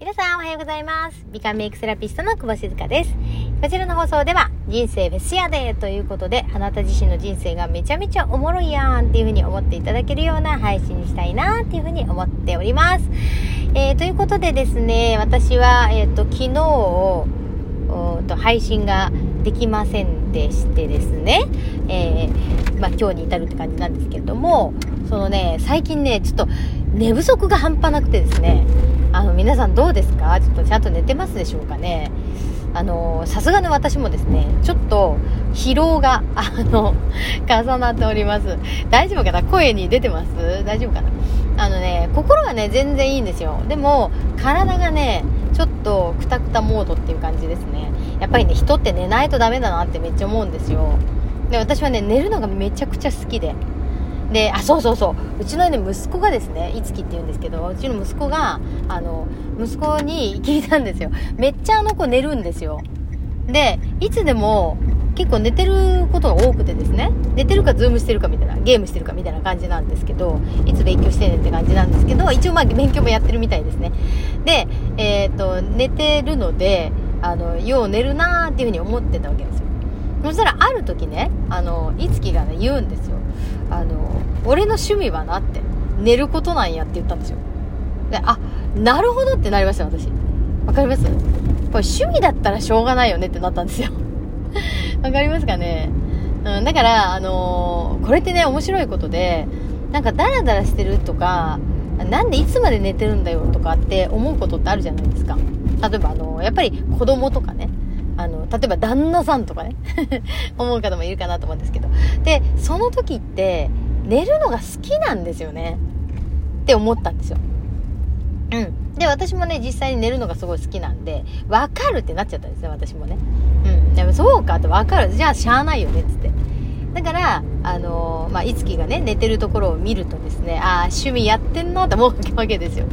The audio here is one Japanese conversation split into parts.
皆さんおはようございます。美顔メイクセラピストの久保静香です。こちらの放送では人生フェスやでということであなた自身の人生がめちゃめちゃおもろいやんっていう風に思っていただけるような配信にしたいなっていう風に思っております。えー、ということでですね、私は、えっ、と、昨日、おーと配信ができませんでしてですね、えーまあ、今日に至るって感じなんですけれども、そのね、最近ね、ちょっと寝不足が半端なくてですね、あの、皆さんどうですか？ちょっとちゃんと寝てますでしょうかね？あの、さすがの私もですね、ちょっと疲労が、あの、重なっております。大丈夫かな？声に出てます？大丈夫かな？あのね、心はね、全然いいんですよ。でも、体がね、ちょっとクタクタモードっていう感じですね。やっぱりね、人って寝ないとダメだなってめっちゃ思うんですよ。で、私はね、寝るのがめちゃくちゃ好きで。で、あ、そうそうそう。うちのね、息子がですね、いつきって言うんですけど、うちの息子が、あの、息子に聞いたんですよ。めっちゃあの子寝るんですよ。で、いつでも、結構寝てることが多くてですね、寝てるかズームしてるかみたいな、ゲームしてるかみたいな感じなんですけど、いつ勉強してねって感じなんですけど、一応まあ勉強もやってるみたいですね。で、えっ、と、寝てるので、あの、よう寝るなーっていうふうに思ってたわけですよ。そしたらある時ね、あの、いつきがね、言うんですよ。あの、俺の趣味はなって、寝ることなんやって言ったんですよ。で、あ、なるほどってなりました、私。わかります？これ趣味だったらしょうがないよねってなったんですよ。わかりますかね？うん、だから、あのこれってね、面白いことで、なんかダラダラしてるとか、なんでいつまで寝てるんだよとかって思うことってあるじゃないですか。例えば、あのやっぱり子供とかね、例えば旦那さんとかね、思う方もいるかなと思うんですけど。で、その時って、寝るのが好きなんですよね。って思ったんですよ。うん。で、私もね、実際に寝るのがすごい好きなんで、分かるってなっちゃったんですね、私もね。うん。でもそうかって分かる。じゃあ、しゃあないよねっ、つって。だから、あのーまあ、いつきがね、寝てるところを見るとですね、ああ、趣味やってんなって思うわけですよ。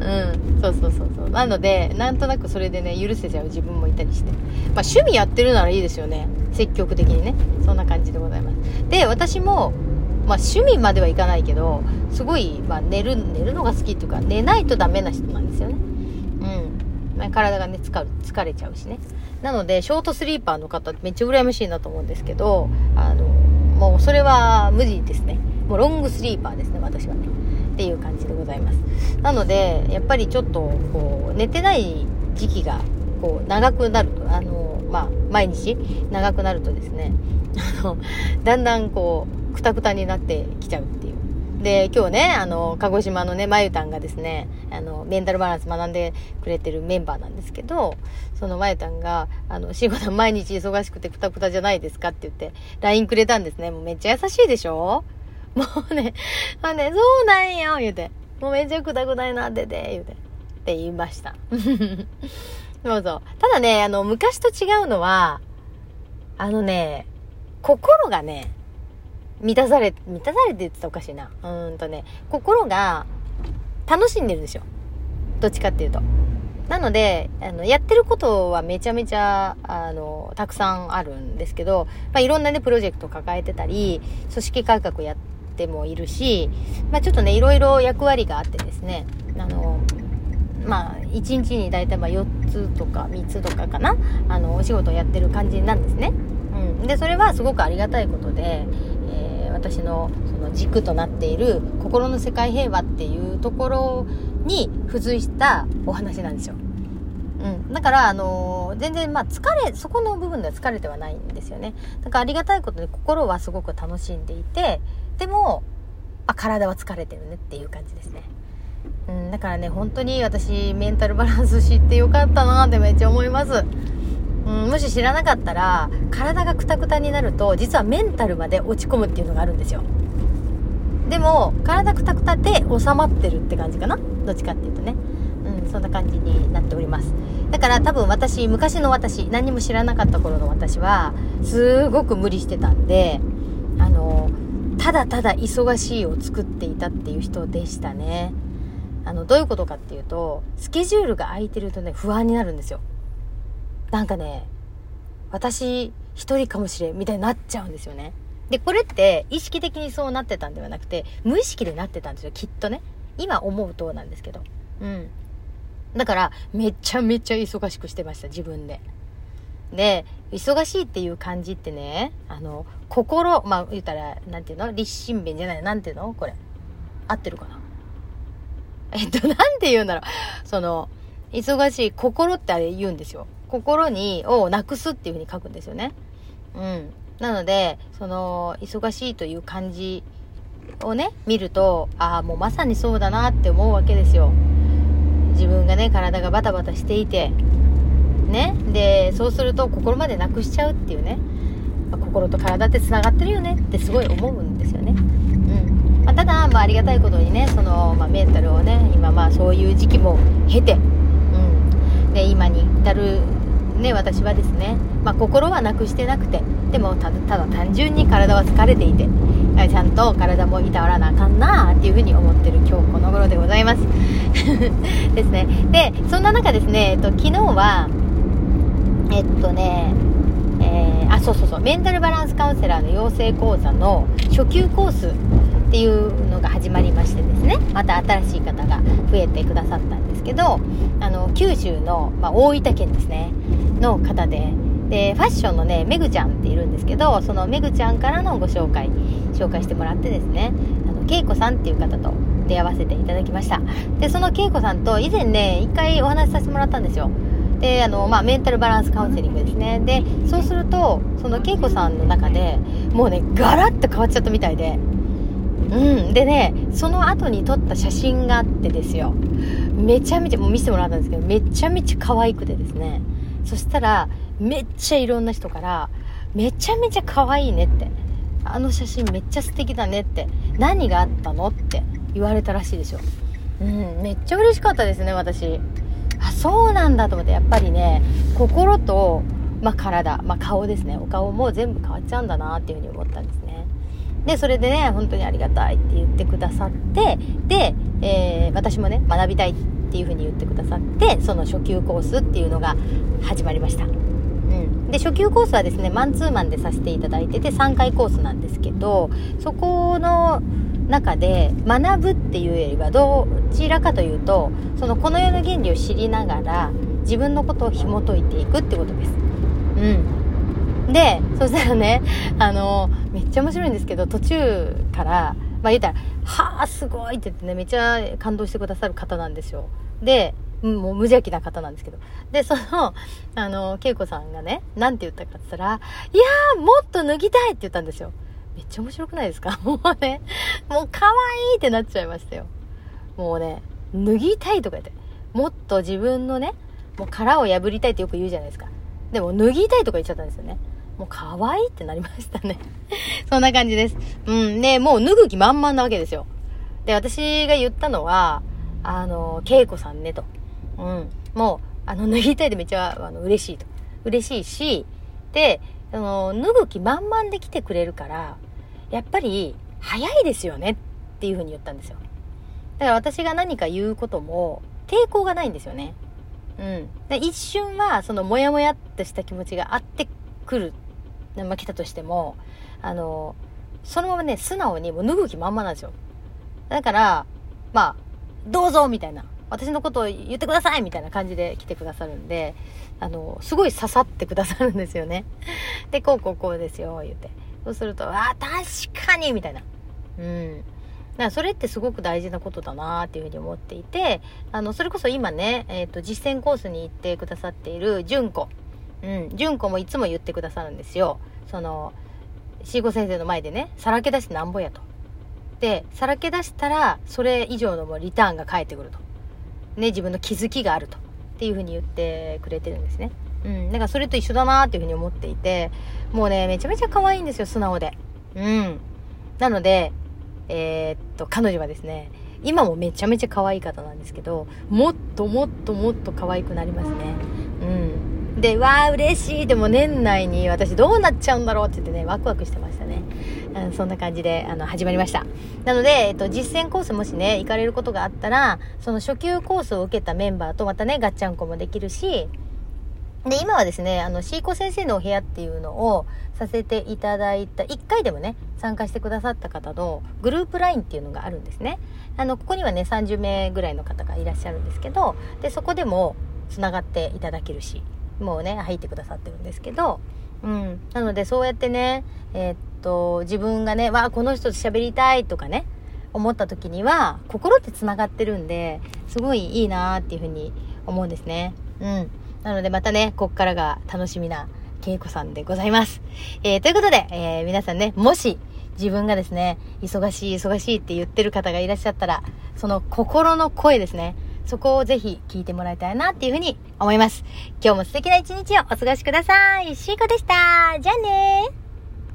うん。そうそうそうそう。なので、なんとなくそれでね、許せちゃう自分もいたりして。まあ、趣味やってるならいいですよね。積極的にね。そんな感じでございます。で、私も、まあ、趣味まではいかないけど、すごい、まあ、寝る、寝るのが好きっていうか、寝ないとダメな人なんですよね。ま、体がね、疲れ、疲れちゃうしね。なので、ショートスリーパーの方めっちゃ羨ましいなと思うんですけど、あの、もうそれは無理ですね。もうロングスリーパーですね、私はね。っていう感じでございます。なので、やっぱりちょっと、こう、寝てない時期が、こう、長くなると、あの、まあ、毎日長くなるとですね、あの、だんだんこう、くたくたになってきちゃうっていう。で、今日ね、あの、鹿児島のね、まゆたんがですね、あの、メンタルバランス学んでくれてるメンバーなんですけど、そのまゆたんが、あの、しんごさん毎日忙しくてくたくたじゃないですかって言って、LINE くれたんですね。もうめっちゃ優しいでしょ？もうね、あね、そうなんよ言うて。もうめっちゃくたくたになってて、言うて。って言いました。そうそう。ただね、あの、昔と違うのは、あのね、心がね、満たされ、満たされて言ってたおかしいな。うんとね、心が楽しんでるですよ。どっちかっていうと。なので、あの、やってることはめちゃめちゃ、あの、たくさんあるんですけど、まあ、いろんなね、プロジェクト抱えてたり、組織改革やってもいるし、まあ、ちょっとね、いろいろ役割があってですね、あの、まあ、1日に大体まあ4つとか3つとかかな、あの、お仕事をやってる感じなんですね。うん。で、それはすごくありがたいことで、私のその軸となっている心の世界平和っていうところに付随したお話なんですよ。うん。だから、あのー全然、まあ、疲れ、そこの部分では疲れてはないんですよね。だからありがたいことで心はすごく楽しんでいて、でも、あ、体は疲れてるねっていう感じですね。うん、だからね、本当に私、メンタルバランス知ってよかったなってめっちゃ思います。もし知らなかったら、体がクタクタになると、実はメンタルまで落ち込むっていうのがあるんですよ。でも、体クタクタで収まってるって感じかな？どっちかっていうとね。うん、そんな感じになっております。だから多分私、昔の私、何も知らなかった頃の私は、すごく無理してたんで、あの、ただただ忙しいを作っていたっていう人でしたね。あの、どういうことかっていうと、スケジュールが空いてるとね、不安になるんですよ。なんかね、私一人かもしれんみたいになっちゃうんですよね。で、これって意識的にそうなってたんではなくて、無意識でなってたんですよ、きっとね。今思うとなんですけど。うん。だからめちゃめちゃ忙しくしてました自分で。で忙しいっていう感じってねあの心まあ言ったらなんていうの？立身弁じゃないなんていうの？これ合ってるかな？えっとなんて言うんだろうその忙しい心ってあれ言うんですよ心にをなくすっていうふうに書くんですよね。うん。なのでその忙しいという感じをね見るとああもうまさにそうだなって思うわけですよ。自分がね体がバタバタしていてね。でそうすると心までなくしちゃうっていうね。心と体ってつながってるよね。ってすごい思うんですよね。うん。まあ、ただ、まあ、ありがたいことにねその、まあ、メンタルをね今まあそういう時期も経て、で今に至るね私はですね、まあ、心はなくしてなくてでもただ単純に体は疲れていてちゃんと体もいたわらなあかんなっていうふうに思ってる今日この頃でございます。ですね。でそんな中ですね、えっと、昨日はえっとねえー、あそうそうそうメンタルバランスカウンセラーの養成講座の初級コースっていうのが始まりましてですねまた新しい方が増えてくださったんけどあの九州の、まあ、大分県ですね。の方で。でファッションのねめぐちゃんっているんですけどそのめぐちゃんからのご紹介紹介してもらってですね。あのけいこさんっていう方と出会わせていただきました。でそのけいこさんと以前ね一回お話しさせてもらったんですよ。であの、まあ、メンタルバランスカウンセリングですね。でそうするとその恵子さんの中でもうねガラッと変わっちゃったみたいで。うん。でねその後に撮った写真があってですよ。めちゃめちゃもう見せてもらったんですけどめちゃめちゃ可愛くてですね。そしたらめっちゃいろんな人からめちゃめちゃ可愛いねって。あの写真めっちゃ素敵だねって。何があったのって言われたらしいですよ。うんめっちゃ嬉しかったですね私。あそうなんだと思ってやっぱりね心と、まあ、体、まあ、顔ですね。お顔も全部変わっちゃうんだなっていうふうに思ったんですね。でそれでね本当にありがたいって言ってくださってで、えー、私もね学びたいっていうふうに言ってくださってその初級コースっていうのが始まりましたうんで初級コースはですねマンツーマンでさせていただいてて3回コースなんですけどそこの中で学ぶっていうよりはどちらかというとそのこの世の原理を知りながら自分のことを紐解いていくってことです。うん。で、そしたらね、あの、めっちゃ面白いんですけど、途中から、まあ言ったら、はあ、すごいって言ってね、めっちゃ感動してくださる方なんですよ。で、もう無邪気な方なんですけど。で、その、あの、恵子さんがね、なんて言ったかって言ったら、いやー、もっと脱ぎたいって言ったんですよ。めっちゃ面白くないですか？もうね、もう可愛いってなっちゃいましたよ。もうね、脱ぎたいとか言って、もっと自分のね、もう殻を破りたいってよく言うじゃないですか。でも脱ぎたいとか言っちゃったんですよね。もう可愛いってなりましたね。そんな感じです。うん。ね、もう脱ぐ気満々なわけですよ。で、私が言ったのは、あの、恵子さんねと。うん。もう、あの、脱ぎたいでめっちゃ、あの、嬉しいと。嬉しいし、で、あの、脱ぐ気満々で来てくれるから、やっぱり早いですよねっていうふうに言ったんですよ。だから私が何か言うことも抵抗がないんですよね。うん。で一瞬はそのモヤモヤっとした気持ちがあってくる、まあ、来たとしても、あの、そのままね、素直にもう脱ぐ気満々なんですよ。だから、まあ、どうぞみたいな。私のことを言ってくださいみたいな感じで来てくださるんで、あの、すごい刺さってくださるんですよね。で、こうこうこうですよ、言って。そうすると、あ、確かにみたいな。うん。だからそれってすごく大事なことだなっていうふうに思っていて、あの、それこそ今ね、えっ、ー、と、実践コースに行ってくださっている純子。うん、純子もいつも言ってくださるんですよ。その、シーゴ先生の前でね、さらけ出してなんぼやと。で、さらけ出したら、それ以上のもうリターンが返ってくると。ね、自分の気づきがあると。っていうふうに言ってくれてるんですね。うん。だからそれと一緒だなっていうふうに思っていて、もうね、めちゃめちゃ可愛いんですよ、素直で。うん。なので、えー、っと、彼女はですね、今もめちゃめちゃ可愛い方なんですけど、もっともっともっと可愛くなりますね。うん。で、わー嬉しい。でも年内に私どうなっちゃうんだろうって言ってね、ワクワクしてましたね。うん、そんな感じで、あの、始まりました。なので、えっと、実践コースもしね、行かれることがあったら、その初級コースを受けたメンバーとまたね、ガッチャンコもできるし、で、今はですね、あの、シーコ先生のお部屋っていうのをさせていただいた、1回でもね、参加してくださった方のグループ LINE っていうのがあるんですね。あの、ここにはね、30名ぐらいの方がいらっしゃるんですけど、で、そこでも繋がっていただけるし、もうね、入ってくださってるんですけど、うん。なので、そうやってね、えー、っと、自分がね、わあ、この人と喋りたいとかね、思った時には、心って繋がってるんで、すごいいいなーっていうふうに思うんですね。うん。なのでまたね、こっからが楽しみな恵子さんでございます。えー、ということで、えー、皆さんね、もし自分がですね、忙しい忙しいって言ってる方がいらっしゃったら、その心の声ですね。そこをぜひ聞いてもらいたいなっていうふうに思います。今日も素敵な一日をお過ごしください。シーコでした。じゃあねー。